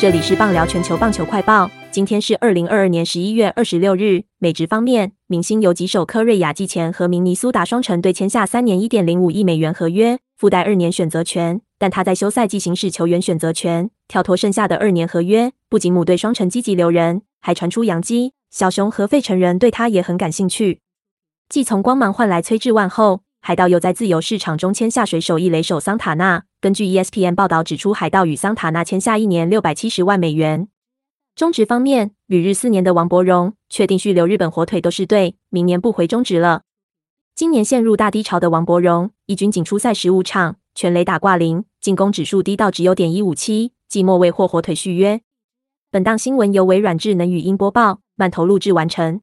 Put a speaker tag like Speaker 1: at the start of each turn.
Speaker 1: 这里是棒聊全球棒球快报，今天是二零二二年十一月二十六日。美职方面，明星游击手科瑞亚季前和明尼苏达双城队签下三年一点零五亿美元合约，附带二年选择权。但他在休赛季行使球员选择权，跳脱剩下的二年合约。不仅母队双城积极留人，还传出洋基、小熊和费城人对他也很感兴趣。继从光芒换来崔志万后，海盗又在自由市场中签下水手一垒手桑塔纳。根据 ESPN 报道指出，海盗与桑塔纳签下一年六百七十万美元。中职方面，旅日四年的王伯荣确定续留日本火腿都是队，明年不回中职了。今年陷入大低潮的王伯荣，一军仅出赛十五场，全垒打挂零，进攻指数低到只有点一五七，季末未获火腿续约。本档新闻由微软智能语音播报，慢投录制完成。